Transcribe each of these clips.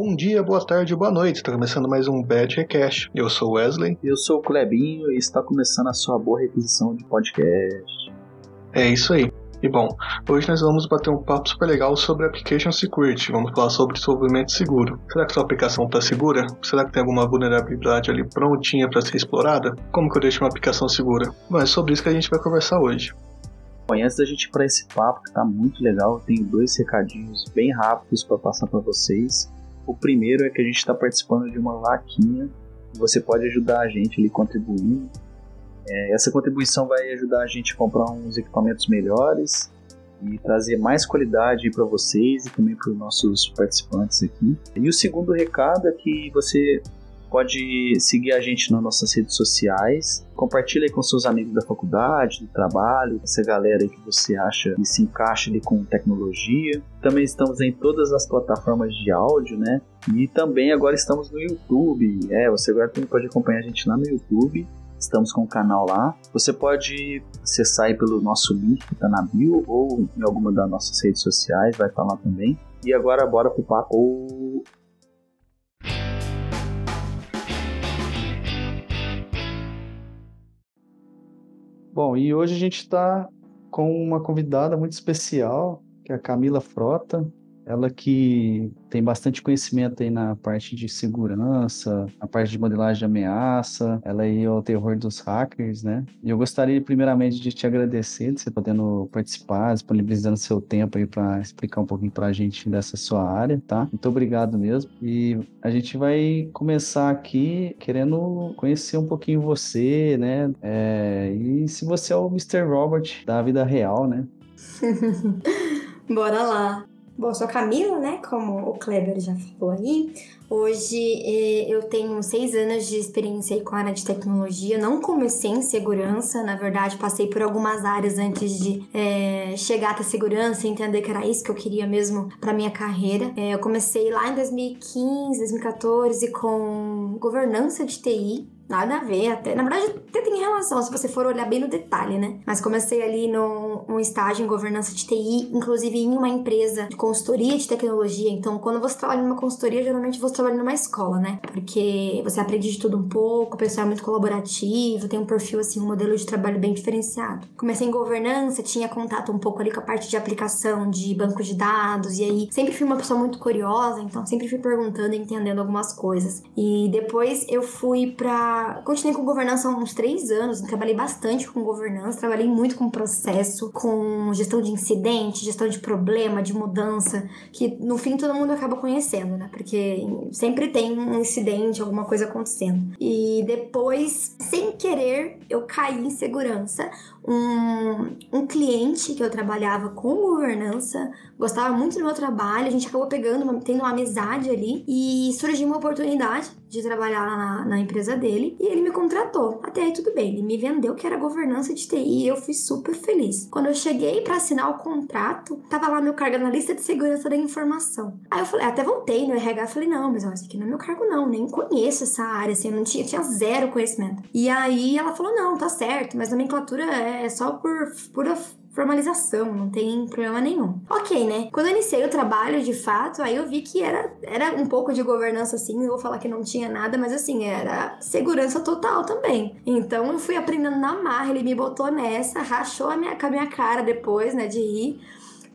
Bom dia, boa tarde, boa noite. Está começando mais um Bad Recast. Eu sou Wesley. Eu sou o Clebinho e está começando a sua boa requisição de podcast. É isso aí. E bom, hoje nós vamos bater um papo super legal sobre Application Security. Vamos falar sobre desenvolvimento seguro. Será que sua aplicação está segura? Será que tem alguma vulnerabilidade ali prontinha para ser explorada? Como que eu deixo uma aplicação segura? Bom, é sobre isso que a gente vai conversar hoje. Bom, antes da gente ir para esse papo que está muito legal, eu tenho dois recadinhos bem rápidos para passar para vocês. O primeiro é que a gente está participando de uma vaquinha. Você pode ajudar a gente ali contribuindo. É, essa contribuição vai ajudar a gente a comprar uns equipamentos melhores e trazer mais qualidade para vocês e também para os nossos participantes aqui. E o segundo recado é que você Pode seguir a gente nas nossas redes sociais. Compartilhe com seus amigos da faculdade, do trabalho, essa galera aí que você acha que se encaixa ali com tecnologia. Também estamos em todas as plataformas de áudio, né? E também agora estamos no YouTube. É, você agora também pode acompanhar a gente lá no YouTube. Estamos com o canal lá. Você pode acessar aí pelo nosso link que está na bio ou em alguma das nossas redes sociais, vai estar lá também. E agora bora pro papo. Bom, e hoje a gente está com uma convidada muito especial, que é a Camila Frota. Ela que tem bastante conhecimento aí na parte de segurança, na parte de modelagem de ameaça, ela aí é o terror dos hackers, né? E eu gostaria primeiramente de te agradecer de você podendo participar, disponibilizando seu tempo aí para explicar um pouquinho para a gente dessa sua área, tá? Muito obrigado mesmo. E a gente vai começar aqui querendo conhecer um pouquinho você, né? É, e se você é o Mr. Robert da vida real, né? Bora lá. Bom, sou Camila, né? Como o Kleber já falou aí. Hoje eh, eu tenho seis anos de experiência com a área de tecnologia. Não comecei em segurança, na verdade, passei por algumas áreas antes de é, chegar até segurança e entender que era isso que eu queria mesmo para minha carreira. É, eu comecei lá em 2015, 2014 com governança de TI. Nada a ver, até. Na verdade, até tem relação, se você for olhar bem no detalhe, né? Mas comecei ali num, num estágio em governança de TI, inclusive em uma empresa de consultoria de tecnologia. Então, quando você trabalha numa consultoria, geralmente você trabalha numa escola, né? Porque você aprende de tudo um pouco, o pessoal é muito colaborativo, tem um perfil, assim, um modelo de trabalho bem diferenciado. Comecei em governança, tinha contato um pouco ali com a parte de aplicação de banco de dados, e aí sempre fui uma pessoa muito curiosa, então sempre fui perguntando e entendendo algumas coisas. E depois eu fui pra Continuei com governança há uns três anos, trabalhei bastante com governança, trabalhei muito com processo, com gestão de incidente, gestão de problema, de mudança, que no fim todo mundo acaba conhecendo, né? Porque sempre tem um incidente, alguma coisa acontecendo. E depois, sem querer, eu caí em segurança. Um, um cliente que eu trabalhava com governança gostava muito do meu trabalho, a gente acabou pegando, uma, tendo uma amizade ali e surgiu uma oportunidade de trabalhar na, na, empresa dele e ele me contratou. Até aí tudo bem, ele me vendeu que era governança de TI e eu fui super feliz. Quando eu cheguei para assinar o contrato, tava lá meu cargo na lista de segurança da informação. Aí eu falei, até voltei no RH, falei, não, mas ó, esse aqui não é meu cargo não, nem conheço essa área, assim, eu não tinha, tinha zero conhecimento. E aí ela falou, não, tá certo, mas nomenclatura é só por pura formalização, não tem problema nenhum. Ok, né? Quando eu iniciei o trabalho, de fato, aí eu vi que era, era um pouco de governança assim, não vou falar que não tinha nada, mas assim, era segurança total também. Então eu fui aprendendo na marra, ele me botou nessa, rachou a minha, com a minha cara depois, né, de rir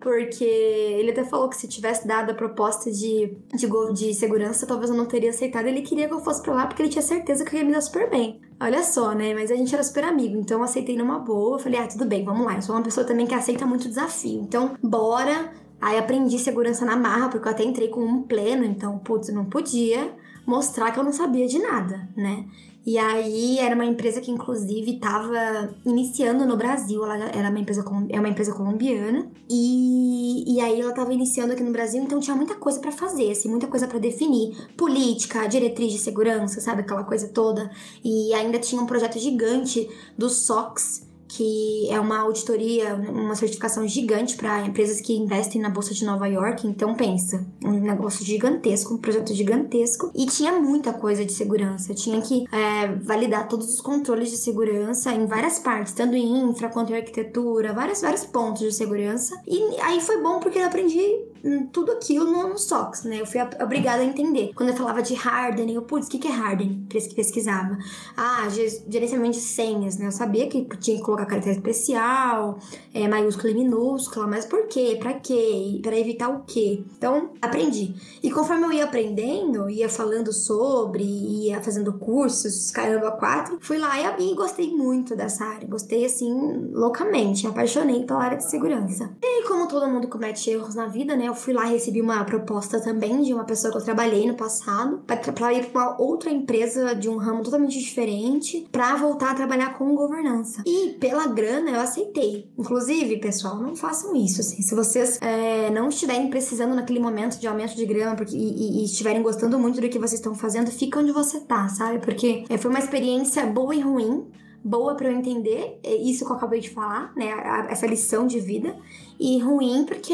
porque ele até falou que se tivesse dado a proposta de, de, de segurança, talvez eu não teria aceitado. Ele queria que eu fosse pra lá porque ele tinha certeza que eu ia me dar super bem. Olha só, né? Mas a gente era super amigo, então eu aceitei numa boa. Falei, ah, tudo bem, vamos lá. Eu sou uma pessoa também que aceita muito desafio. Então, bora. Aí aprendi segurança na marra, porque eu até entrei com um pleno, então, putz, não podia mostrar que eu não sabia de nada, né? E aí era uma empresa que inclusive estava iniciando no Brasil, ela era uma empresa é uma empresa colombiana. E, e aí ela estava iniciando aqui no Brasil, então tinha muita coisa para fazer, assim, muita coisa para definir, política, diretriz de segurança, sabe? Aquela coisa toda. E ainda tinha um projeto gigante do SOX, que é uma auditoria, uma certificação gigante para empresas que investem na bolsa de Nova York. Então pensa, um negócio gigantesco, um projeto gigantesco e tinha muita coisa de segurança. Tinha que é, validar todos os controles de segurança em várias partes, tanto em infra quanto em arquitetura, vários vários pontos de segurança. E aí foi bom porque eu aprendi tudo aquilo no, no SOX, né? Eu fui obrigada a entender. Quando eu falava de hardening, eu, putz, o que, que é hardening? Pesquisava. Ah, gerenciamento de senhas, né? Eu sabia que tinha que colocar caractere especial, é, maiúscula e minúscula, mas por quê? Pra quê? Pra evitar o quê? Então, aprendi. E conforme eu ia aprendendo, ia falando sobre, ia fazendo cursos, caramba, quatro, fui lá e, e gostei muito dessa área. Gostei, assim, loucamente. apaixonei pela área de segurança. E como todo mundo comete erros na vida, né? Eu fui lá e recebi uma proposta também de uma pessoa que eu trabalhei no passado para ir para uma outra empresa de um ramo totalmente diferente para voltar a trabalhar com governança. E pela grana eu aceitei. Inclusive, pessoal, não façam isso. Assim. Se vocês é, não estiverem precisando naquele momento de aumento de grana porque, e, e, estiverem gostando muito do que vocês estão fazendo, fica onde você tá, sabe? Porque é, foi uma experiência boa e ruim boa para eu entender é isso que eu acabei de falar, né? Essa lição de vida. E ruim porque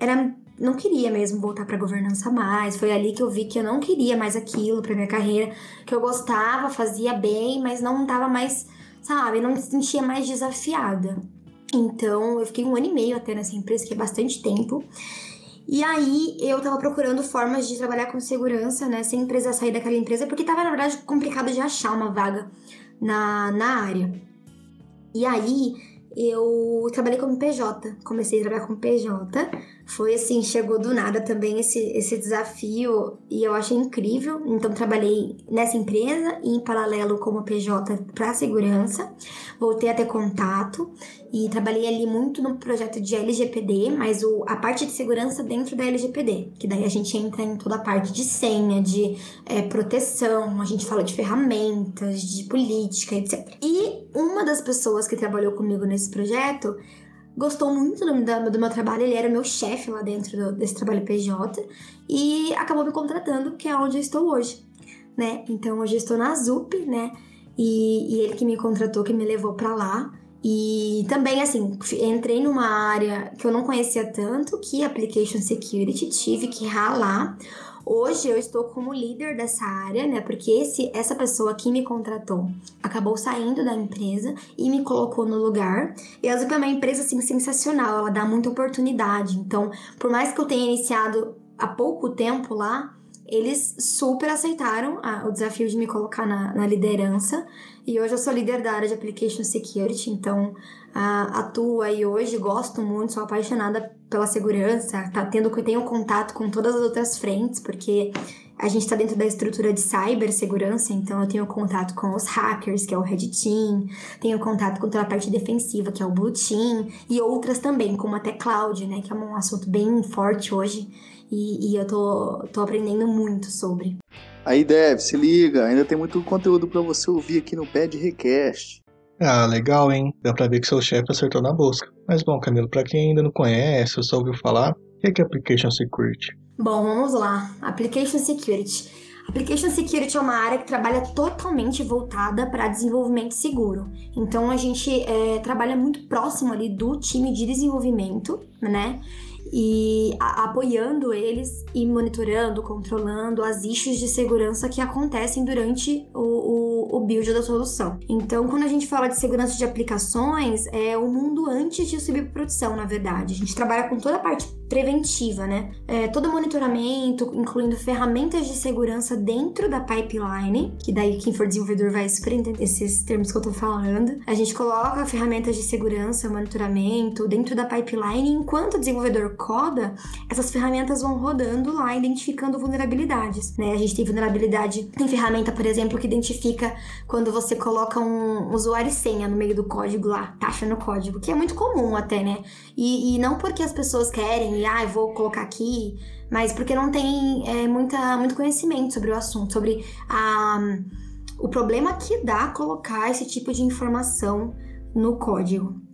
era não queria mesmo voltar para governança mais. Foi ali que eu vi que eu não queria mais aquilo para minha carreira, que eu gostava, fazia bem, mas não tava mais, sabe, não me sentia mais desafiada. Então, eu fiquei um ano e meio até nessa empresa, que é bastante tempo. E aí eu tava procurando formas de trabalhar com segurança, né, sem precisar sair daquela empresa, porque tava na verdade complicado de achar uma vaga na, na área. E aí eu trabalhei como PJ, comecei a trabalhar como PJ. Foi assim, chegou do nada também esse, esse desafio e eu achei incrível. Então trabalhei nessa empresa e em paralelo como PJ para segurança. Voltei a ter contato e trabalhei ali muito no projeto de LGPD, mas o, a parte de segurança dentro da LGPD, que daí a gente entra em toda a parte de senha, de é, proteção, a gente fala de ferramentas, de política, etc. E uma das pessoas que trabalhou comigo nesse projeto gostou muito do, do, do meu trabalho, ele era meu chefe lá dentro do, desse trabalho PJ e acabou me contratando, que é onde eu estou hoje, né? Então hoje eu estou na ZUP, né? E, e ele que me contratou, que me levou para lá. E também, assim, entrei numa área que eu não conhecia tanto, que Application Security, tive que ralar. Hoje eu estou como líder dessa área, né? Porque esse, essa pessoa que me contratou acabou saindo da empresa e me colocou no lugar. E a Zup é uma empresa assim sensacional, ela dá muita oportunidade. Então, por mais que eu tenha iniciado há pouco tempo lá, eles super aceitaram a, o desafio de me colocar na, na, liderança. E hoje eu sou líder da área de Application Security, então a, atuo aí hoje, gosto muito, sou apaixonada pela segurança, tá tendo tenho contato com todas as outras frentes, porque a gente está dentro da estrutura de cibersegurança, então eu tenho contato com os hackers, que é o Red Team, tenho contato com toda a parte defensiva, que é o Blue Team, e outras também, como até Cloud, né, que é um assunto bem forte hoje, e, e eu tô, tô aprendendo muito sobre. Aí, Dev, se liga, ainda tem muito conteúdo para você ouvir aqui no Pad Request. Ah, legal, hein? Dá pra ver que seu chefe acertou na busca. Mas bom, Camilo, pra quem ainda não conhece ou só ouviu falar, o que é, que é Application Security? Bom, vamos lá. Application Security. Application Security é uma área que trabalha totalmente voltada para desenvolvimento seguro. Então a gente é, trabalha muito próximo ali do time de desenvolvimento, né? E apoiando eles e monitorando, controlando as issues de segurança que acontecem durante o, o, o, build da solução. Então, quando a gente fala de segurança de aplicações, é o mundo antes de subir para produção, na verdade. A gente trabalha com toda a parte preventiva, né? É, todo monitoramento, incluindo ferramentas de segurança dentro da pipeline, que daí quem for desenvolvedor vai super entender esses termos que eu tô falando. A gente coloca ferramentas de segurança, monitoramento dentro da pipeline, enquanto o desenvolvedor coda, essas ferramentas vão rodando lá, identificando vulnerabilidades, né? A gente tem vulnerabilidade, tem ferramenta, por exemplo, que identifica quando você coloca um usuário e senha no meio do código lá, taxa no código, que é muito comum até, né? E, e não porque as pessoas querem, e ah, eu vou colocar aqui, mas porque não tem é, muita, muito conhecimento sobre o assunto, sobre a, o problema que dá colocar esse tipo de informação no código.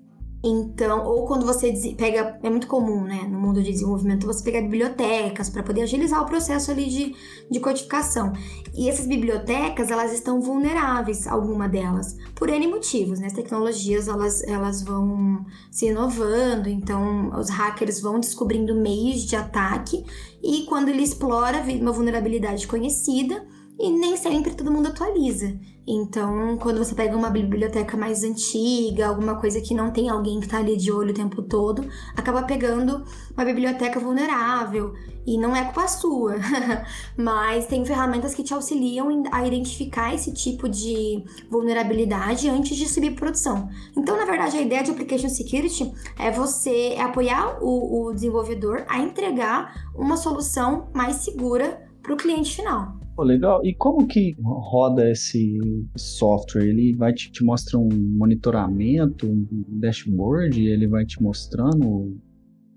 Então, ou quando você pega, é muito comum, né, no mundo de desenvolvimento, você pegar bibliotecas para poder agilizar o processo ali de, de codificação. E essas bibliotecas, elas estão vulneráveis, alguma delas, por N motivos, né? As tecnologias, elas, elas vão se inovando, então os hackers vão descobrindo meios de ataque e quando ele explora uma vulnerabilidade conhecida, e nem sempre todo mundo atualiza. Então, quando você pega uma biblioteca mais antiga, alguma coisa que não tem alguém que está ali de olho o tempo todo, acaba pegando uma biblioteca vulnerável. E não é culpa sua, mas tem ferramentas que te auxiliam a identificar esse tipo de vulnerabilidade antes de subir produção. Então, na verdade, a ideia de Application Security é você apoiar o, o desenvolvedor a entregar uma solução mais segura para o cliente final. Pô, legal. E como que roda esse software? Ele vai te, te um monitoramento, um dashboard, ele vai te mostrando o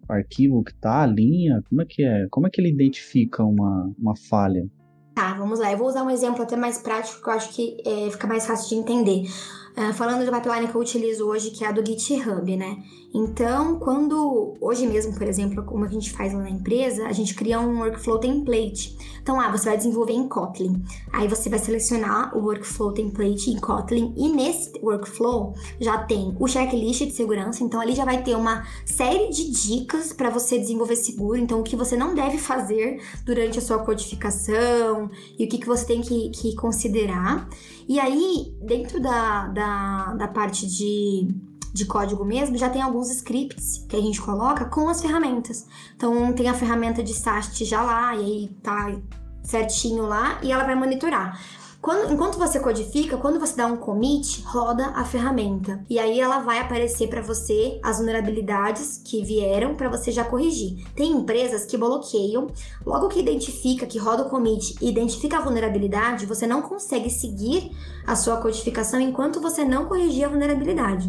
arquivo que tá, a linha? Como é que é? Como é que ele identifica uma, uma falha? Tá, vamos lá. Eu vou usar um exemplo até mais prático que eu acho que é, fica mais fácil de entender. Uh, falando do pipeline que eu utilizo hoje, que é a do GitHub, né? Então, quando hoje mesmo, por exemplo, como a gente faz lá na empresa, a gente cria um workflow template. Então, ah, você vai desenvolver em Kotlin. Aí você vai selecionar o workflow template em Kotlin e nesse workflow já tem o checklist de segurança. Então, ali já vai ter uma série de dicas para você desenvolver seguro. Então, o que você não deve fazer durante a sua codificação e o que, que você tem que, que considerar. E aí, dentro da, da, da parte de, de código mesmo, já tem alguns scripts que a gente coloca com as ferramentas. Então, tem a ferramenta de SAST já lá, e aí tá certinho lá, e ela vai monitorar. Quando, enquanto você codifica, quando você dá um commit, roda a ferramenta. E aí ela vai aparecer para você as vulnerabilidades que vieram para você já corrigir. Tem empresas que bloqueiam, logo que identifica que roda o commit e identifica a vulnerabilidade, você não consegue seguir a sua codificação enquanto você não corrigir a vulnerabilidade.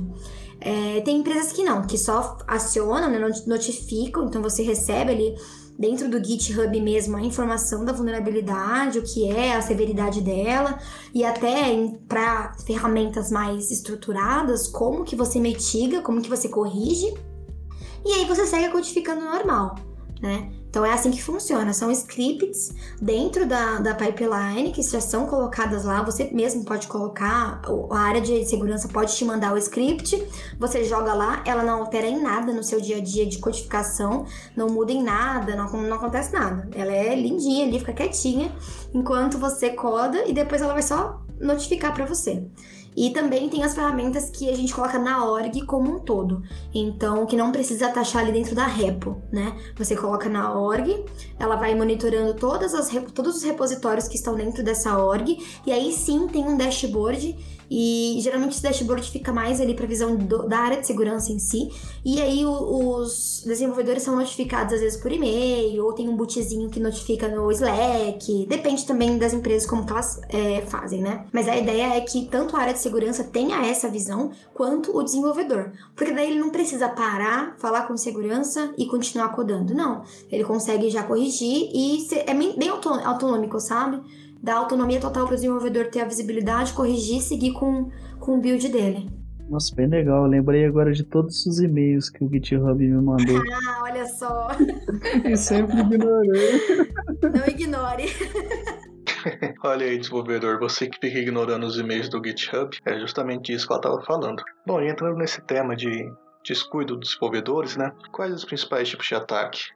É, tem empresas que não, que só acionam, né, notificam, então você recebe ali dentro do GitHub mesmo a informação da vulnerabilidade, o que é, a severidade dela e até para ferramentas mais estruturadas, como que você mitiga, como que você corrige. E aí você segue codificando normal, né? Então é assim que funciona, são scripts dentro da, da pipeline que já são colocadas lá, você mesmo pode colocar, a área de segurança pode te mandar o script, você joga lá, ela não altera em nada no seu dia a dia de codificação, não muda em nada, não, não acontece nada. Ela é lindinha ali, fica quietinha, enquanto você coda e depois ela vai só notificar para você. E também tem as ferramentas que a gente coloca na org como um todo. Então, que não precisa taxar ali dentro da repo, né? Você coloca na org, ela vai monitorando todas as, todos os repositórios que estão dentro dessa org, e aí sim tem um dashboard e geralmente esse dashboard fica mais ali para visão do, da área de segurança em si. E aí o, os desenvolvedores são notificados às vezes por e-mail, ou tem um bootzinho que notifica no Slack. Depende também das empresas como elas é, fazem, né? Mas a ideia é que tanto a área de segurança tenha essa visão, quanto o desenvolvedor. Porque daí ele não precisa parar, falar com segurança e continuar codando. Não. Ele consegue já corrigir e é bem autonômico, sabe? Dá autonomia total para o desenvolvedor ter a visibilidade, corrigir e seguir com, com o build dele. Nossa, bem legal. Eu lembrei agora de todos os e-mails que o GitHub me mandou. Ah, olha só. e sempre ignorei. Não ignore. Olha aí, desenvolvedor, você que fica ignorando os e-mails do GitHub, é justamente isso que ela estava falando. Bom, e entrando nesse tema de descuido dos desenvolvedores, né? Quais os principais tipos de ataque?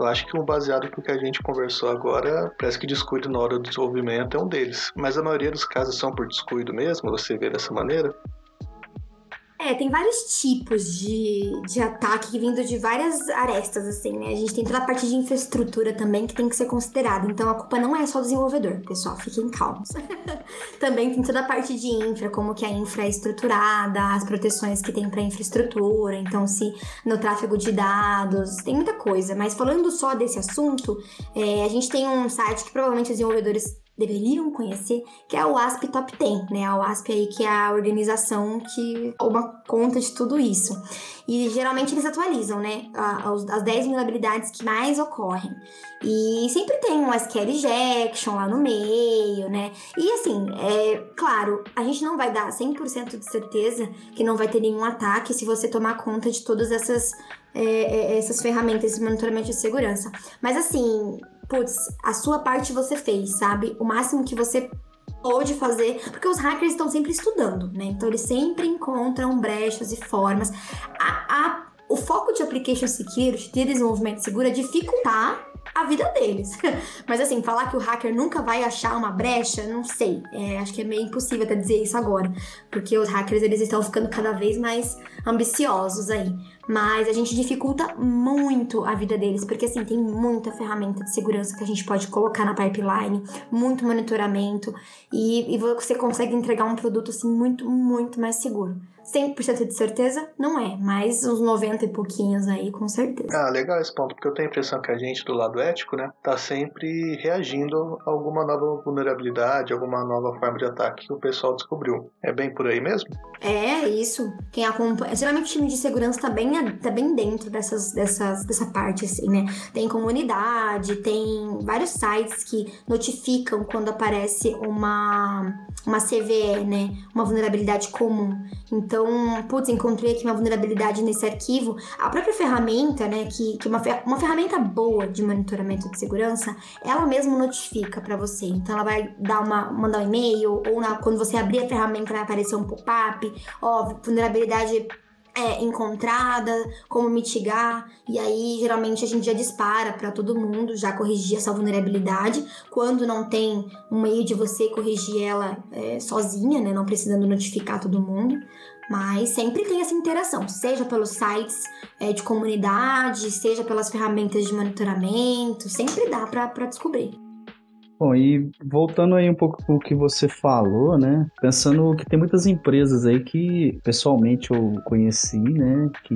Eu acho que um baseado no que a gente conversou agora, parece que descuido na hora do desenvolvimento é um deles. Mas a maioria dos casos são por descuido mesmo, você vê dessa maneira? É, tem vários tipos de, de ataque vindo de várias arestas, assim, né? A gente tem toda a parte de infraestrutura também que tem que ser considerada. Então a culpa não é só do desenvolvedor, pessoal, fiquem calmos. também tem toda a parte de infra, como que a infra é estruturada, as proteções que tem para infraestrutura, então se no tráfego de dados, tem muita coisa. Mas falando só desse assunto, é, a gente tem um site que provavelmente os desenvolvedores deveriam conhecer, que é o ASP Top 10, né? A ASP aí que é a organização que toma conta de tudo isso. E geralmente eles atualizam, né? As 10 vulnerabilidades que mais ocorrem. E sempre tem um SQL injection lá no meio, né? E assim, é claro, a gente não vai dar 100% de certeza que não vai ter nenhum ataque se você tomar conta de todas essas, é, é essas ferramentas de monitoramento de segurança. Mas assim, putz, a sua parte você fez, sabe? O máximo que você pode fazer, porque os hackers estão sempre estudando, né? Então eles sempre encontram brechas e formas. A, a, o foco de application security, de desenvolvimento seguro, é dificultar a vida deles. Mas assim, falar que o hacker nunca vai achar uma brecha, não sei. É, acho que é meio impossível até dizer isso agora. Porque os hackers eles estão ficando cada vez mais ambiciosos aí. Mas a gente dificulta muito a vida deles, porque assim, tem muita ferramenta de segurança que a gente pode colocar na pipeline, muito monitoramento, e, e você consegue entregar um produto assim muito, muito mais seguro. 100% de certeza não é, mas uns 90 e pouquinhos aí, com certeza. Ah, legal esse ponto, porque eu tenho a impressão que a gente do lado ético, né, tá sempre reagindo a alguma nova vulnerabilidade, alguma nova forma de ataque que o pessoal descobriu. É bem por aí mesmo? É, isso. Quem acompanha, geralmente o time de segurança tá bem, tá bem dentro dessas, dessas, dessa parte, assim, né? Tem comunidade, tem vários sites que notificam quando aparece uma, uma CVE, né? Uma vulnerabilidade comum. Então, putz, encontrei aqui uma vulnerabilidade nesse arquivo. A própria ferramenta, né, que, que uma, uma ferramenta boa de monitoramento de segurança, ela mesma notifica para você. Então, ela vai dar uma, mandar um e-mail, ou na, quando você abrir a ferramenta vai aparecer um pop-up, ó, vulnerabilidade é, encontrada, como mitigar, e aí geralmente a gente já dispara para todo mundo já corrigir essa vulnerabilidade. Quando não tem um meio de você corrigir ela é, sozinha, né, não precisando notificar todo mundo, mas sempre tem essa interação, seja pelos sites é, de comunidade, seja pelas ferramentas de monitoramento, sempre dá para descobrir. Bom, e voltando aí um pouco pro que você falou, né? Pensando que tem muitas empresas aí que pessoalmente eu conheci, né? Que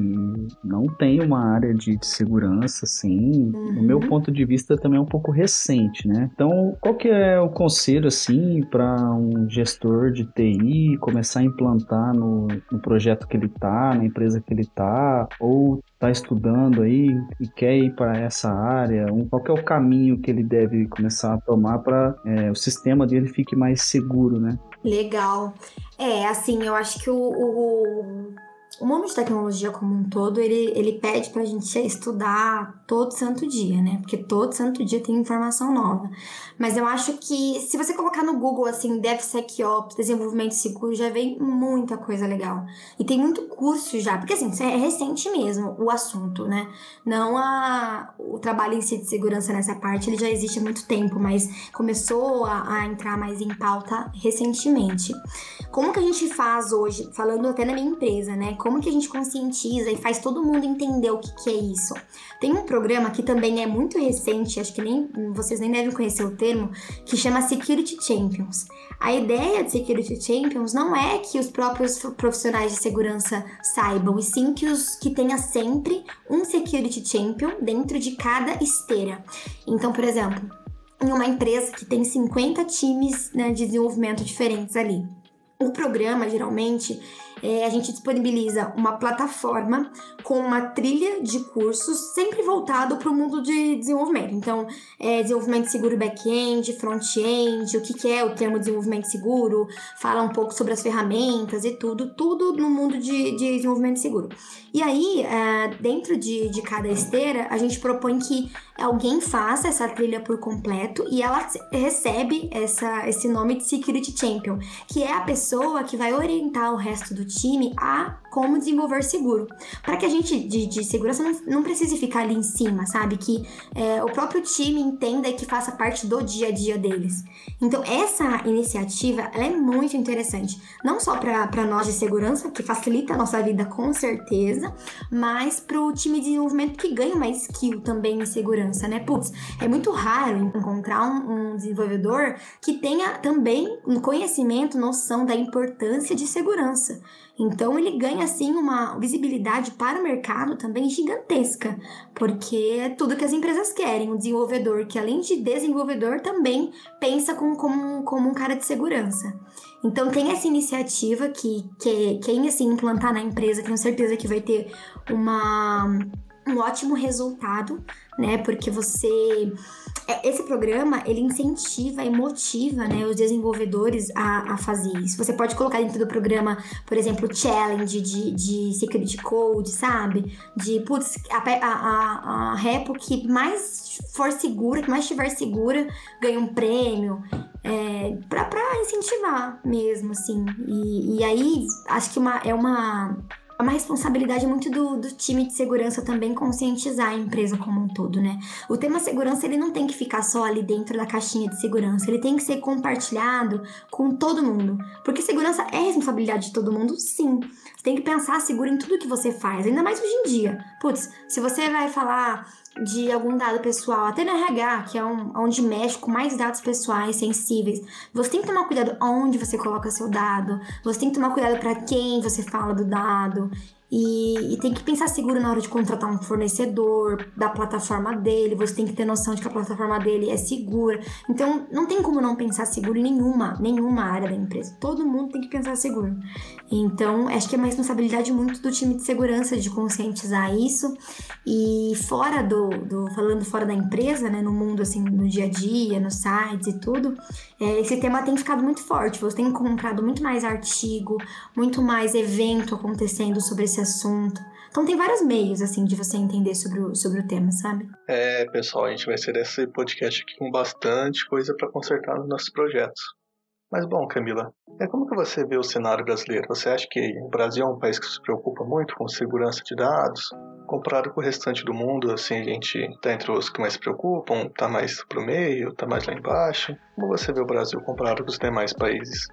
não tem uma área de, de segurança, assim. Uhum. meu ponto de vista também é um pouco recente, né? Então, qual que é o conselho, assim, para um gestor de TI começar a implantar no, no projeto que ele tá, na empresa que ele tá, ou está estudando aí e quer ir para essa área, um, qual é o caminho que ele deve começar a tomar para é, o sistema dele fique mais seguro, né? Legal. É, assim, eu acho que o, o o mundo de tecnologia como um todo, ele, ele pede pra gente estudar todo santo dia, né? Porque todo santo dia tem informação nova. Mas eu acho que se você colocar no Google, assim, DevSecOps, desenvolvimento seguro, já vem muita coisa legal. E tem muito curso já, porque assim, é recente mesmo o assunto, né? Não a, o trabalho em si de segurança nessa parte, ele já existe há muito tempo, mas começou a, a entrar mais em pauta recentemente. Como que a gente faz hoje, falando até na minha empresa, né? Como que a gente conscientiza e faz todo mundo entender o que, que é isso? Tem um programa que também é muito recente, acho que nem vocês nem devem conhecer o termo, que chama Security Champions. A ideia de Security Champions não é que os próprios profissionais de segurança saibam, e sim que, os, que tenha sempre um Security Champion dentro de cada esteira. Então, por exemplo, em uma empresa que tem 50 times né, de desenvolvimento diferentes ali. O programa, geralmente, é, a gente disponibiliza uma plataforma com uma trilha de cursos sempre voltado para o mundo de desenvolvimento. Então, é, desenvolvimento seguro back-end, front-end, o que, que, é o termo desenvolvimento seguro, fala um pouco sobre as ferramentas e tudo, tudo no mundo de, de desenvolvimento seguro. E aí, é, dentro de, de cada esteira, a gente propõe que alguém faça essa trilha por completo e ela recebe essa, esse nome de Security Champion, que é a pessoa que vai orientar o resto do time a como desenvolver seguro. Para que a gente de, de segurança não, não, precise ficar ali em cima, sabe? Que é, o próprio time entenda e que faça parte do dia a dia deles. Então, essa iniciativa é muito interessante. Não só para nós de segurança, que facilita a nossa vida com certeza, mas para o time de desenvolvimento que ganha mais skill também em segurança, né? Putz, é muito raro encontrar um, um desenvolvedor que tenha também um conhecimento, noção da importância de segurança. Então ele ganha assim uma visibilidade para o mercado também gigantesca, porque é tudo que as empresas querem, um desenvolvedor que além de desenvolvedor também pensa como, como, como um cara de segurança. Então tem essa iniciativa que, que quem assim implantar na empresa, tenho certeza que vai ter uma um ótimo resultado, né? Porque você é, esse programa ele incentiva e motiva né, os desenvolvedores a, a fazer isso. Você pode colocar dentro do programa, por exemplo, challenge de, de security code, sabe? De putz, a, a, a repo que mais for segura, que mais estiver segura, ganha um prêmio. É, pra, pra incentivar mesmo, assim. E, e aí, acho que uma, é uma é uma responsabilidade muito do, do time de segurança também conscientizar a empresa como um todo, né? O tema segurança ele não tem que ficar só ali dentro da caixinha de segurança, ele tem que ser compartilhado com todo mundo, porque segurança é responsabilidade de todo mundo, sim. Você tem que pensar seguro em tudo que você faz, ainda mais hoje em dia. Putz, se você vai falar de algum dado pessoal, até no RH, que é um, onde mexe com mais dados pessoais sensíveis, você tem que tomar cuidado onde você coloca seu dado, você tem que tomar cuidado para quem você fala do dado. E, e, tem que pensar seguro na hora de contratar um fornecedor da plataforma dele. Você tem que ter noção de que a plataforma dele é segura. Então, não tem como não pensar seguro em nenhuma, nenhuma área da empresa. Todo mundo tem que pensar seguro. Então, acho que é uma responsabilidade muito do time de segurança de conscientizar isso. E fora do, do falando fora da empresa, né, no mundo assim, no dia a dia, nos sites e tudo, é, esse tema tem ficado muito forte. Você tem comprado muito mais artigo, muito mais evento acontecendo sobre esse assunto. Então tem vários meios, assim, de você entender sobre o, sobre o tema, sabe? É, pessoal, a gente vai ser esse podcast aqui com bastante coisa para consertar nos nossos projetos. Mas bom, Camila, é como que você vê o cenário brasileiro? Você acha que o Brasil é um país que se preocupa muito com segurança de dados? Comparado com o restante do mundo, assim, a gente tá entre os que mais se preocupam, tá mais pro meio, tá mais lá embaixo. Como você vê o Brasil comparado com os demais países?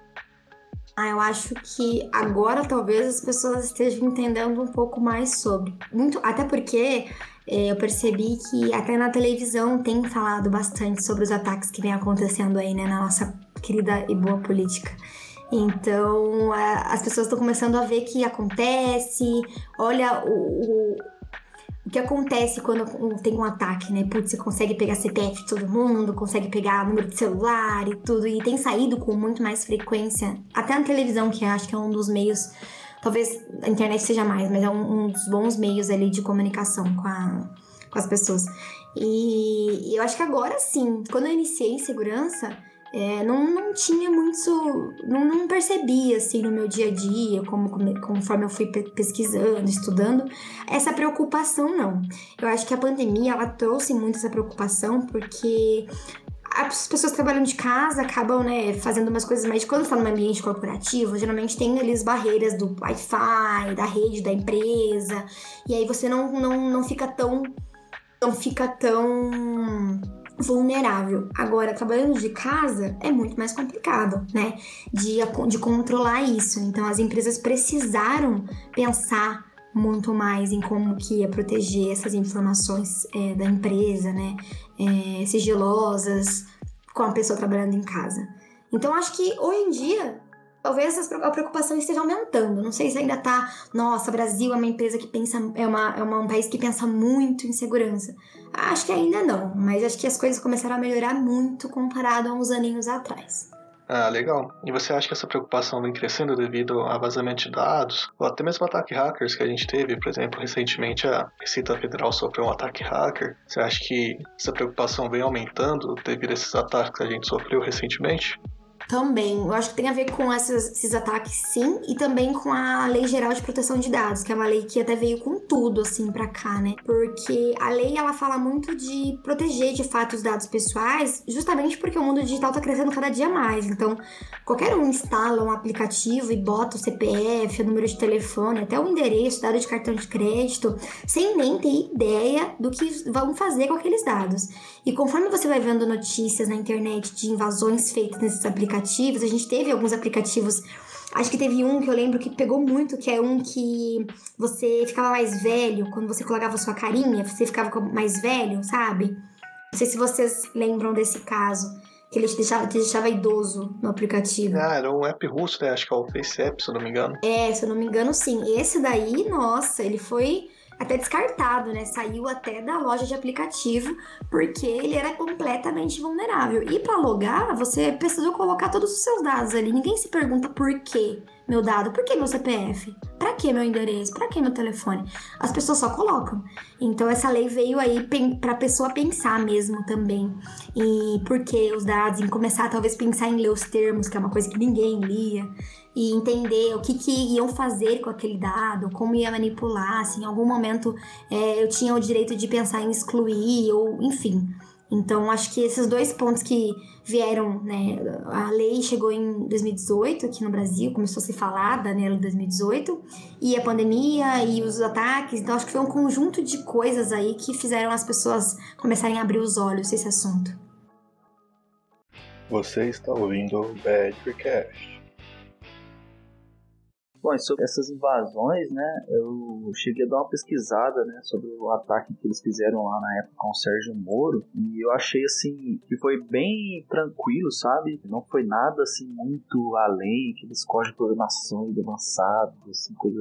Ah, eu acho que agora talvez as pessoas estejam entendendo um pouco mais sobre. Muito, até porque é, eu percebi que até na televisão tem falado bastante sobre os ataques que vem acontecendo aí, né, na nossa querida e boa política. Então, as pessoas estão começando a ver que acontece. Olha o que acontece quando tem um ataque, né? Putz, você consegue pegar CPF de todo mundo, consegue pegar número de celular e tudo, e tem saído com muito mais frequência, até na televisão, que acho que é um dos meios, talvez a internet seja mais, mas é um, um dos bons meios ali de comunicação com, a, com as pessoas. E, e eu acho que agora sim, quando eu iniciei em segurança, é, não, não tinha muito. Não, não percebia assim no meu dia a dia, como, conforme eu fui pesquisando, estudando, essa preocupação não. Eu acho que a pandemia ela trouxe muito essa preocupação porque as pessoas trabalhando de casa acabam, né, fazendo umas coisas mais. Quando está no ambiente corporativo, geralmente tem ali as barreiras do Wi-Fi, da rede da empresa, e aí você não, não, não fica tão. Não fica tão vulnerável. Agora, trabalhando de casa é muito mais complicado, né? De, de controlar isso. Então, as empresas precisaram pensar muito mais em como que ia proteger essas informações é, da empresa, né? É, sigilosas, com a pessoa trabalhando em casa. Então, acho que hoje em dia talvez a preocupação esteja aumentando. Não sei se ainda tá, nossa, Brasil é uma empresa que pensa, é, uma, é uma, um país que pensa muito em segurança. Acho que ainda não, mas acho que as coisas começaram a melhorar muito comparado a uns aninhos atrás. Ah, legal. E você acha que essa preocupação vem crescendo devido a vazamento de dados? Ou até mesmo ataque hackers que a gente teve, por exemplo, recentemente a Receita Federal sofreu um ataque hacker. Você acha que essa preocupação vem aumentando devido a esses ataques que a gente sofreu recentemente? Também, eu acho que tem a ver com essas, esses ataques, sim, e também com a Lei Geral de Proteção de Dados, que é uma lei que até veio com tudo, assim, pra cá, né? Porque a lei, ela fala muito de proteger, de fato, os dados pessoais, justamente porque o mundo digital tá crescendo cada dia mais. Então, qualquer um instala um aplicativo e bota o CPF, o número de telefone, até o endereço, dado de cartão de crédito, sem nem ter ideia do que vão fazer com aqueles dados. E conforme você vai vendo notícias na internet de invasões feitas nesses aplicativos, a gente teve alguns aplicativos. Acho que teve um que eu lembro que pegou muito, que é um que você ficava mais velho, quando você colocava sua carinha, você ficava mais velho, sabe? Não sei se vocês lembram desse caso que ele te deixava, te deixava idoso no aplicativo. Ah, era um app russo, né? Acho que é o FaceApp, se eu não me engano. É, se eu não me engano, sim. Esse daí, nossa, ele foi até descartado, né? Saiu até da loja de aplicativo porque ele era completamente vulnerável. E para logar, você precisou colocar todos os seus dados ali. Ninguém se pergunta por quê meu dado, por que meu CPF? Para que meu endereço? Para que meu telefone? As pessoas só colocam. Então essa lei veio aí para a pessoa pensar mesmo também. E por que os dados, em começar talvez pensar em ler os termos, que é uma coisa que ninguém lia. e entender o que, que iam fazer com aquele dado, como ia manipular, se em algum momento é, eu tinha o direito de pensar em excluir, ou enfim. Então, acho que esses dois pontos que vieram, né? A lei chegou em 2018 aqui no Brasil, começou a ser falada nela em 2018, e a pandemia e os ataques. Então, acho que foi um conjunto de coisas aí que fizeram as pessoas começarem a abrir os olhos esse assunto. Você está ouvindo o Badcast. Bom, sobre essas invasões, né, eu cheguei a dar uma pesquisada, né, sobre o ataque que eles fizeram lá na época com o Sérgio Moro, e eu achei, assim, que foi bem tranquilo, sabe? Não foi nada, assim, muito além, aqueles códigos de programação avançados, assim, coisa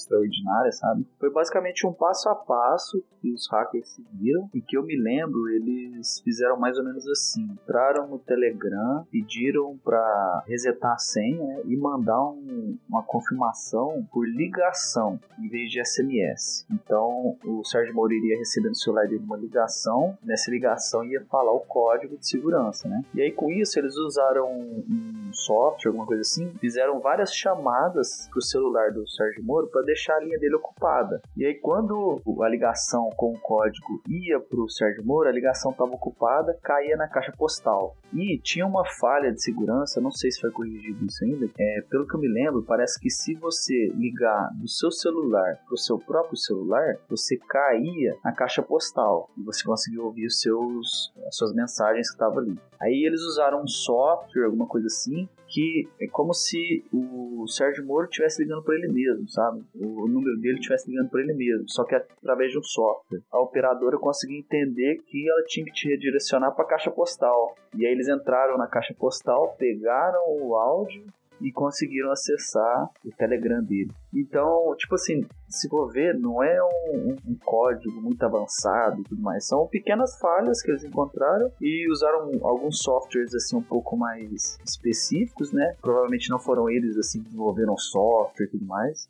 extraordinária, sabe? Foi basicamente um passo a passo que os hackers seguiram e que eu me lembro, eles fizeram mais ou menos assim: entraram no Telegram, pediram para resetar a senha né, e mandar um, uma confirmação por ligação em vez de SMS. Então o Sérgio Moro iria receber no celular dele uma ligação, nessa ligação ia falar o código de segurança, né? E aí com isso eles usaram um software, alguma coisa assim, fizeram várias chamadas pro celular do Sérgio Moro para deixar a linha dele ocupada. E aí quando a ligação com o código ia para o Sérgio Moro, a ligação estava ocupada, caía na caixa postal. E tinha uma falha de segurança, não sei se foi corrigido isso ainda, é, pelo que eu me lembro, parece que se você ligar do seu celular para o seu próprio celular, você caía na caixa postal e você conseguia ouvir os seus, as suas mensagens que estavam ali. Aí eles usaram um software, alguma coisa assim, que é como se o Sérgio Moro estivesse ligando para ele mesmo, sabe? O número dele estivesse ligando para ele mesmo, só que através de um software. A operadora conseguia entender que ela tinha que te redirecionar para a caixa postal. E aí eles entraram na caixa postal, pegaram o áudio e conseguiram acessar o Telegram dele. Então, tipo assim, se for ver, não é um, um, código muito avançado e tudo mais. São pequenas falhas que eles encontraram e usaram alguns softwares assim um pouco mais específicos, né? Provavelmente não foram eles assim que desenvolveram software e tudo mais.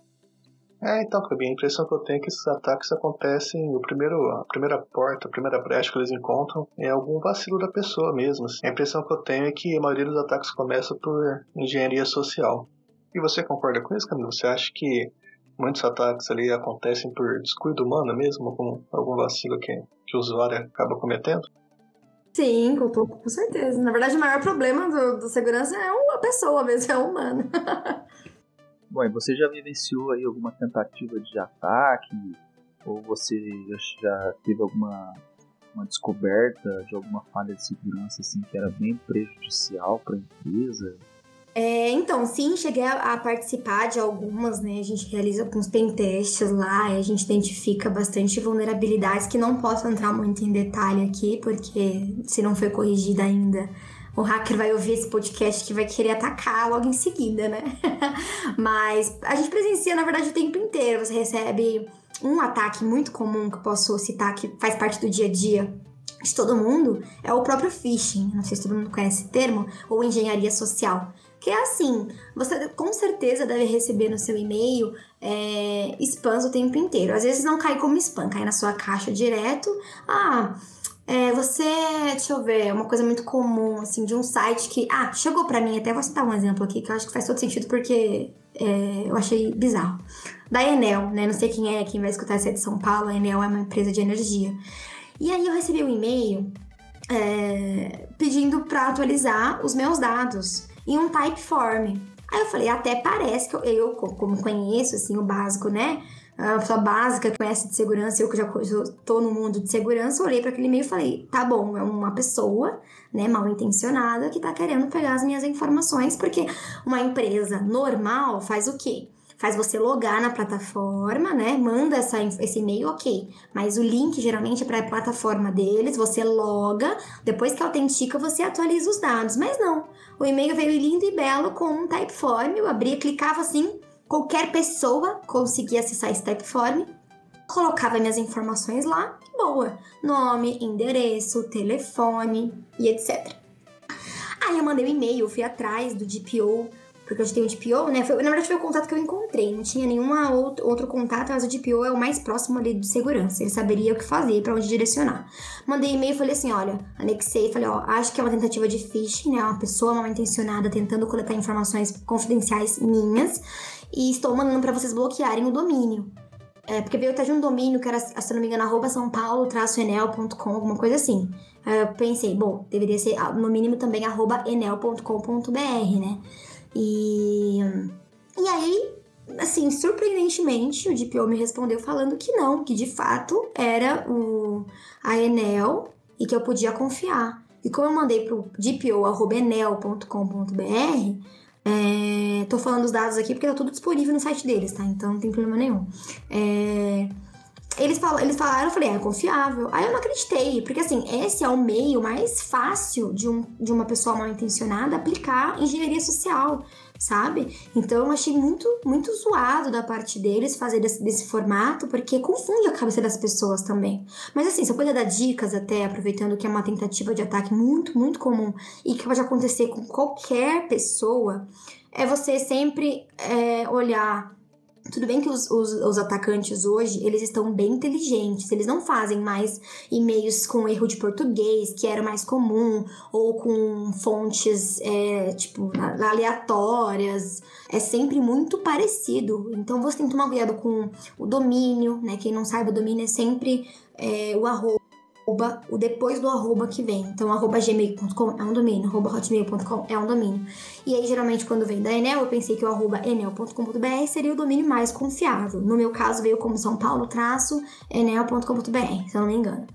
É, então, Fabi, a impressão que eu tenho é que esses ataques acontecem, o primeiro, a primeira porta, a primeira brecha que eles encontram é algum vacilo da pessoa mesmo. Assim. A impressão que eu tenho é que a maioria dos ataques começa por engenharia social. E você concorda com isso, Camilo? Você acha que muitos ataques ali acontecem por descuido humano mesmo, algum, algum vacilo que, que o usuário acaba cometendo? Sim, com, com certeza. Na verdade, o maior problema do, do segurança é uma pessoa mesmo, é humano. Bom, e você já vivenciou aí alguma tentativa de ataque? Ou você já, teve alguma uma descoberta de alguma falha de segurança assim que era bem prejudicial para a empresa? É, então, sim, cheguei a, a, participar de algumas, né? A gente realiza alguns pentests lá e a gente identifica bastante vulnerabilidades que não posso entrar muito em detalhe aqui, porque se não foi corrigida ainda, o hacker vai ouvir esse podcast que vai querer atacar logo em seguida, né? Mas a gente presencia, na verdade, o tempo inteiro. Você recebe um ataque muito comum que eu posso citar, que faz parte do dia a dia de todo mundo, é o próprio phishing. Não sei se todo mundo conhece esse termo, ou engenharia social. Que é assim, você com certeza deve receber no seu e-mail é, spams o tempo inteiro. Às vezes não cai como spam, cai na sua caixa direto. Ah, é, você, deixa eu ver, uma coisa muito comum, assim, de um site que. Ah, chegou pra mim, até vou citar um exemplo aqui, que eu acho que faz todo sentido porque é, eu achei bizarro. Da Enel, né? Não sei quem é, quem vai escutar essa é de São Paulo, a Enel é uma empresa de energia. E aí eu recebi um e-mail é, pedindo para atualizar os meus dados em um typeform. Aí eu falei, até parece que eu, eu como conheço assim o básico, né? A pessoa básica que conhece de segurança, eu que já estou no mundo de segurança, olhei para aquele e-mail e falei: tá bom, é uma pessoa, né, mal intencionada, que está querendo pegar as minhas informações, porque uma empresa normal faz o quê? Faz você logar na plataforma, né? Manda essa, esse e-mail, ok. Mas o link geralmente é para a plataforma deles, você loga, depois que autentica, você atualiza os dados. Mas não. O e-mail veio lindo e belo com um typeform, eu abria, clicava assim, qualquer pessoa conseguia acessar esse Typeform, colocava minhas informações lá, boa, nome, endereço, telefone e etc. Aí eu mandei um e-mail, fui atrás do DPO porque eu já tenho o DPO, né? Foi, na verdade foi o contato que eu encontrei, não tinha nenhuma outro, outro contato, mas o DPO é o mais próximo ali de segurança, ele saberia o que fazer, para onde direcionar. Mandei e-mail e falei assim, olha, anexei, falei, ó, acho que é uma tentativa de phishing, né? Uma pessoa mal intencionada tentando coletar informações confidenciais minhas e estou mandando para vocês bloquearem o domínio. É, porque veio até de um domínio que era, se não me engano, arroba São Paulo, enel.com, alguma coisa assim. Aí eu pensei, bom, deveria ser ah, no mínimo também arroba enel.com.br, né? E, e aí, assim, surpreendentemente, o DPO me respondeu falando que não, que de fato era o, a Enel e que eu podia confiar. E como eu mandei pro dpo.enel.com.br, é, tô falando os dados aqui porque tá tudo disponível no site deles, tá? Então não tem problema nenhum. É, eles, eles falaram, eu falei, é confiável. Aí eu não acreditei, porque assim, esse é o meio mais fácil de, um, de uma pessoa mal intencionada aplicar engenharia social sabe? Então achei muito, muito zoado da parte deles fazer desse, desse, formato, porque confunde a cabeça das pessoas também. Mas assim, se eu puder dar dicas até, aproveitando que é uma tentativa de ataque muito, muito comum e que pode acontecer com qualquer pessoa, é você sempre é, olhar tudo bem que os, os, os, atacantes hoje, eles estão bem inteligentes, eles não fazem mais e-mails com erro de português, que era mais comum, ou com fontes, é, tipo, aleatórias, é sempre muito parecido. Então você tem que tomar cuidado com o domínio, né? Quem não sabe, o domínio é sempre é, o arroba arroba, o depois do arroba que vem. Então, arroba gmail.com é um domínio, arroba hotmail.com é um domínio. E aí, geralmente, quando vem da Enel, eu pensei que o arroba enel.com.br seria o domínio mais confiável. No meu caso, veio como São Paulo traço enel.com.br, se eu não me engano.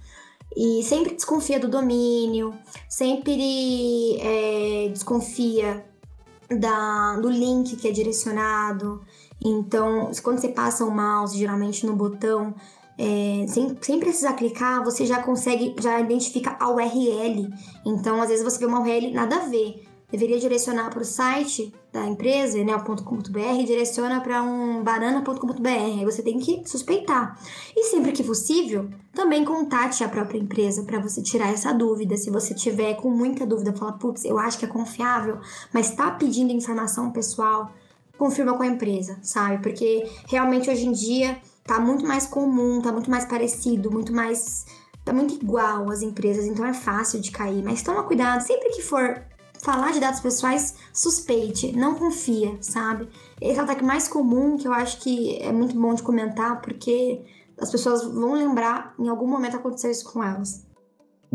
E sempre desconfia do domínio, sempre é, desconfia da, do link que é direcionado. Então, quando você passa o mouse, geralmente no botão, é, sem, sem precisar clicar, você já consegue, já identifica a URL. Então, às vezes você vê uma URL nada a ver. Deveria direcionar para o site da empresa, enel.com.br, direciona para um banana.com.br. Você tem que suspeitar. E sempre que possível, também contate a própria empresa para você tirar essa dúvida. Se você tiver com muita dúvida, fala, putz, eu acho que é confiável, mas está pedindo informação pessoal, confirma com a empresa, sabe? Porque realmente hoje em dia tá muito mais comum, tá muito mais parecido, muito mais. tá muito igual às empresas, então é fácil de cair. Mas toma cuidado, sempre que for falar de dados pessoais, suspeite, não confia, sabe? Esse é o ataque mais comum que eu acho que é muito bom de comentar, porque as pessoas vão lembrar em algum momento aconteceu isso com elas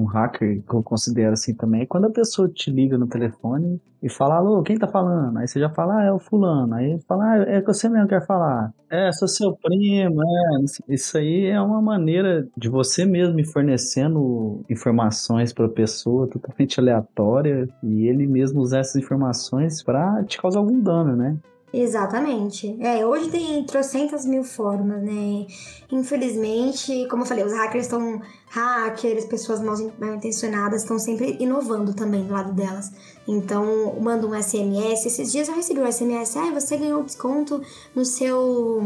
um hacker que eu considero assim também é quando a pessoa te liga no telefone e fala, alô, quem tá falando? Aí você já fala, ah, é o fulano. Aí fala, ah, é que você mesmo quer falar. É, sou seu primo, é. Isso aí é uma maneira de você mesmo fornecendo informações pra pessoa totalmente aleatória e ele mesmo usar essas informações para te causar algum dano, né? Exatamente. É, hoje tem trocentas mil formas, né? Infelizmente, como eu falei, os hackers estão. Hackers, pessoas mal, mal intencionadas estão sempre inovando também do lado delas. Então, manda um SMS. Esses dias eu recebi um SMS. Ah, você ganhou desconto no seu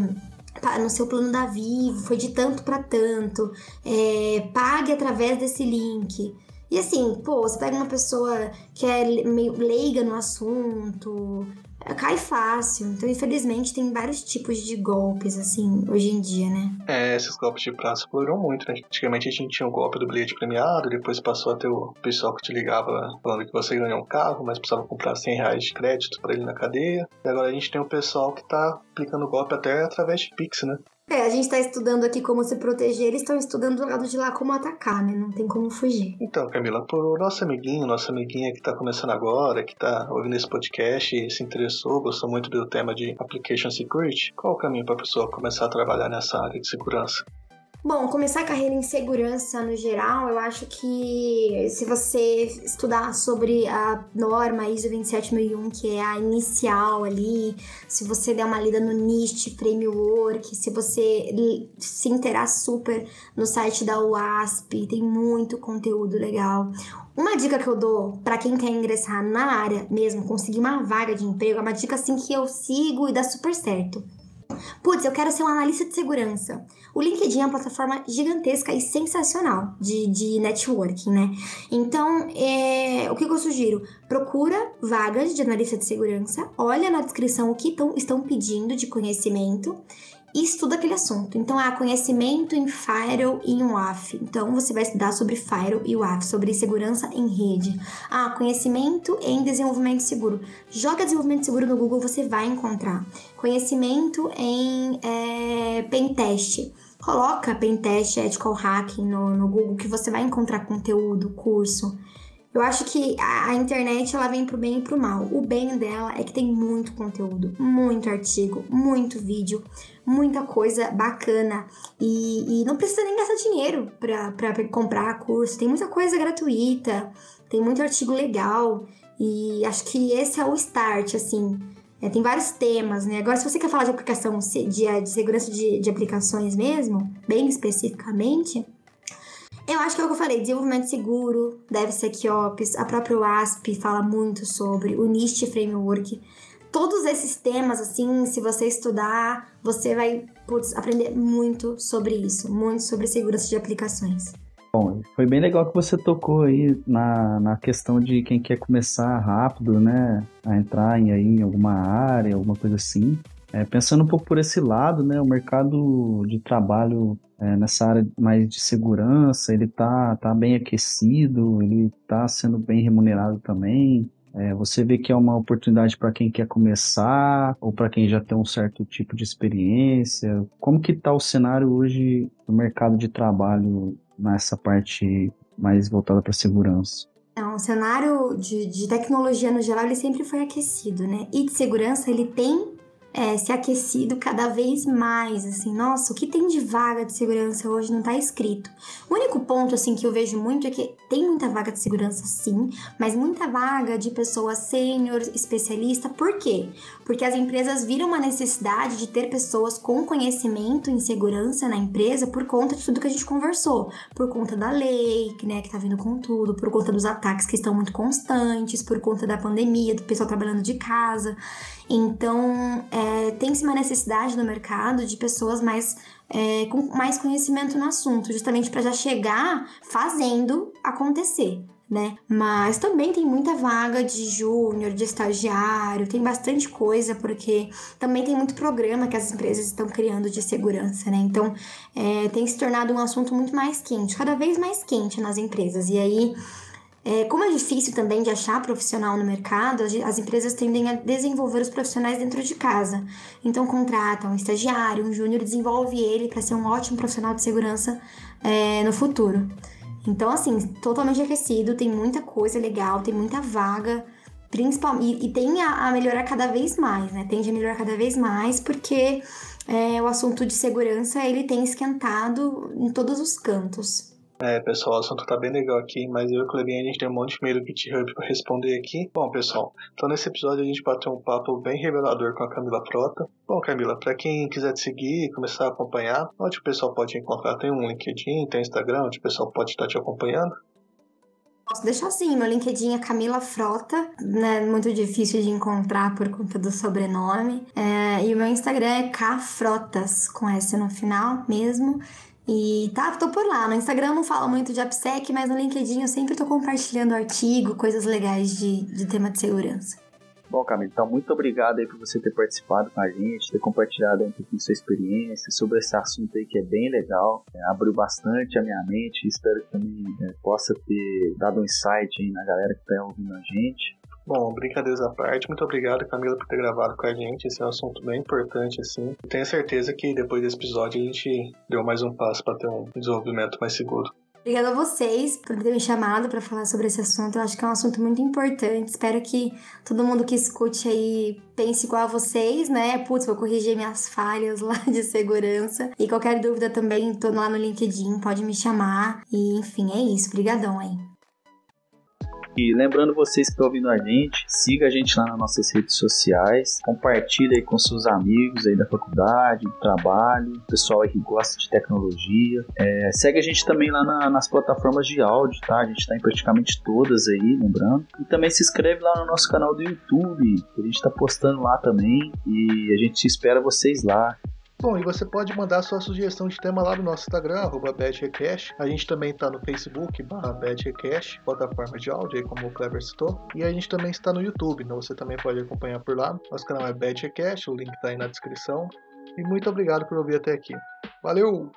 no seu plano da Vivo, foi de tanto para tanto, é, pague através desse link. E assim, pô, você pega uma pessoa que é meio leiga no assunto, cai fácil. Então, infelizmente, tem vários tipos de golpes, assim, hoje em dia, né? É, esses golpes de praça exploram muito, né? Antigamente a gente tinha o golpe do bilhete premiado, depois passou a ter o pessoal que te ligava falando que você ganhou um carro, mas precisava comprar 100 reais de crédito para ele na cadeia. E agora a gente tem o pessoal que tá aplicando golpe até através de Pix, né? É, a gente tá estudando aqui como se proteger, eles estão estudando do lado de lá como atacar, né? Não tem como fugir. Então, Camila, pro nosso amiguinho, nossa amiguinha que tá começando agora, que tá ouvindo esse podcast e se interessou, gostou muito do tema de Application Security, qual o caminho pra pessoa começar a trabalhar nessa área de segurança? Bom, começar a carreira em segurança no geral, eu acho que se você estudar sobre a norma ISO 27001, que é a inicial ali, se você der uma lida no NIST Framework, se você se interar super no site da UASP, tem muito conteúdo legal. Uma dica que eu dou para quem quer ingressar na área mesmo, conseguir uma vaga de emprego, é uma dica assim que eu sigo e dá super certo Putz, eu quero ser um analista de segurança. O LinkedIn é uma plataforma gigantesca e sensacional de, de networking, né? Então, é, o que eu sugiro? Procura vagas de analista de segurança, olha na descrição o que tão, estão pedindo de conhecimento e estuda aquele assunto. Então, há conhecimento em Firewall e em WAF. Então, você vai estudar sobre Firewall e WAF, sobre segurança em rede. Ah, conhecimento em desenvolvimento seguro. Joga desenvolvimento seguro no Google, você vai encontrar. Conhecimento em é, pentest. Coloca pentest, ethical hacking no, no Google que você vai encontrar conteúdo, curso. Eu acho que a, internet ela vem pro bem e pro mal. O bem dela é que tem muito conteúdo, muito artigo, muito vídeo, muita coisa bacana. E, e não precisa nem gastar dinheiro para comprar curso. Tem muita coisa gratuita, tem muito artigo legal. E acho que esse é o start, assim. É, tem vários temas, né? Agora, se você quer falar de aplicação de, de segurança de, de aplicações mesmo, bem especificamente, eu acho que é o que eu falei, desenvolvimento seguro, deve ser QOps, a própria WASP fala muito sobre, o NIST Framework. Todos esses temas, assim, se você estudar, você vai putz, aprender muito sobre isso, muito sobre segurança de aplicações. Bom, foi bem legal que você tocou aí na, na questão de quem quer começar rápido, né, a entrar em, aí, em alguma área, alguma coisa assim. É, pensando um pouco por esse lado, né, o mercado de trabalho é, nessa área mais de segurança, ele tá, tá bem aquecido, ele tá sendo bem remunerado também. É, você vê que é uma oportunidade para quem quer começar ou para quem já tem um certo tipo de experiência. Como que está o cenário hoje do mercado de trabalho nessa parte mais voltada para segurança? Então, o cenário de, de tecnologia no geral ele sempre foi aquecido, né? E de segurança ele tem é, se aquecido cada vez mais, assim, nossa, o que tem de vaga de segurança hoje não tá escrito. O único ponto, assim, que eu vejo muito é que tem muita vaga de segurança, sim, mas muita vaga de pessoa sênior, especialista, por quê? Porque as empresas viram uma necessidade de ter pessoas com conhecimento em segurança na empresa por conta de tudo que a gente conversou, por conta da lei, né, que tá vindo com tudo, por conta dos ataques que estão muito constantes, por conta da pandemia, do pessoal trabalhando de casa. Então, é, tem-se uma necessidade no mercado de pessoas mais é, com mais conhecimento no assunto, justamente para já chegar fazendo acontecer. Né? Mas também tem muita vaga de júnior, de estagiário, tem bastante coisa, porque também tem muito programa que as empresas estão criando de segurança, né? Então é, tem se tornado um assunto muito mais quente, cada vez mais quente nas empresas. E aí é, como é difícil também de achar profissional no mercado, as empresas tendem a desenvolver os profissionais dentro de casa. Então, contratam um estagiário, um júnior, desenvolve ele para ser um ótimo profissional de segurança é, no futuro. Então, assim, totalmente aquecido, tem muita coisa legal, tem muita vaga, principalmente, e, tem a, a, melhorar cada vez mais, né? Tende a melhorar cada vez mais, porque é, o assunto de segurança ele tem esquentado em todos os cantos. É, pessoal, o assunto tá bem legal aqui, mas eu e o Clebinha, a gente tem um monte de e-mail do GitHub pra responder aqui. Bom, pessoal, então nesse episódio a gente bateu um papo bem revelador com a Camila Frota. Bom, Camila, pra quem quiser te seguir e começar a acompanhar, onde o pessoal pode encontrar? Tem um LinkedIn, tem Instagram, onde o pessoal pode estar te acompanhando? Posso deixar assim, meu LinkedIn é Camila Frota, né? Muito difícil de encontrar por conta do sobrenome. É, e o meu Instagram é Kfrotas, com S no final mesmo. E tá, tô por lá. No Instagram não falo muito de AppSec, mas no LinkedIn eu sempre tô compartilhando artigo, coisas legais de, de tema de segurança. Bom, Camila, então muito obrigado aí por você ter participado com a gente, ter compartilhado um pouquinho sua experiência sobre esse assunto aí que é bem legal. É, abriu bastante a minha mente, espero que também é, possa ter dado um insight aí na galera que está ouvindo a gente. Bom, brincadeiras à parte, muito obrigado, Camila, por ter gravado com a gente. Esse é um assunto bem importante, assim. Tenho certeza que depois desse episódio a gente deu mais um passo para ter um desenvolvimento mais seguro. Obrigada a vocês por terem me chamado para falar sobre esse assunto. Eu acho que é um assunto muito importante. Espero que todo mundo que escute aí pense igual a vocês, né? Putz, vou corrigir minhas falhas lá de segurança. E qualquer dúvida também, tô lá no LinkedIn, pode me chamar. E enfim, é isso. Obrigadão aí. E lembrando vocês que estão ouvindo a gente, siga a gente lá nas nossas redes sociais, compartilhe aí com seus amigos aí da faculdade, do trabalho, pessoal aí que gosta de tecnologia. É, segue a gente também lá na, nas plataformas de áudio, tá? A gente está em praticamente todas aí, lembrando. E também se inscreve lá no nosso canal do YouTube, que a gente está postando lá também. E a gente espera vocês lá. Bom, e você pode mandar sua sugestão de tema lá no nosso Instagram, arroba. A gente também está no Facebook, barra BadRecast, plataforma de áudio, aí como o Clever citou. E a gente também está no YouTube, então você também pode acompanhar por lá. Nosso canal é BadRecast, o link está aí na descrição. E muito obrigado por ouvir até aqui. Valeu!